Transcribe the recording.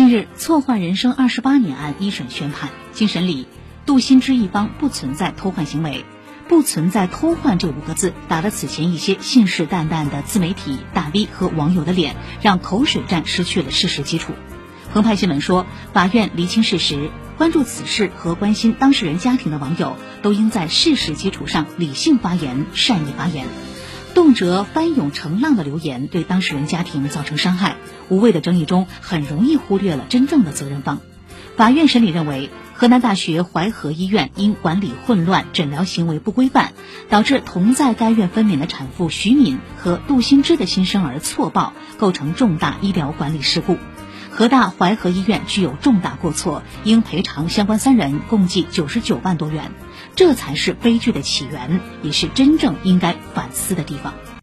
近日，错换人生二十八年案一审宣判，经审理，杜新之一方不存在偷换行为，不存在偷换这五个字打了此前一些信誓旦旦的自媒体大 V 和网友的脸，让口水战失去了事实基础。澎湃新闻说，法院厘清事实，关注此事和关心当事人家庭的网友都应在事实基础上理性发言、善意发言。动辄翻涌成浪的留言，对当事人家庭造成伤害。无谓的争议中，很容易忽略了真正的责任方。法院审理认为，河南大学淮河医院因管理混乱、诊疗行为不规范，导致同在该院分娩的产妇徐敏和杜新芝的新生儿错报，构成重大医疗管理事故。河大淮河医院具有重大过错，应赔偿相关三人共计九十九万多元。这才是悲剧的起源，也是真正应该反思的地方。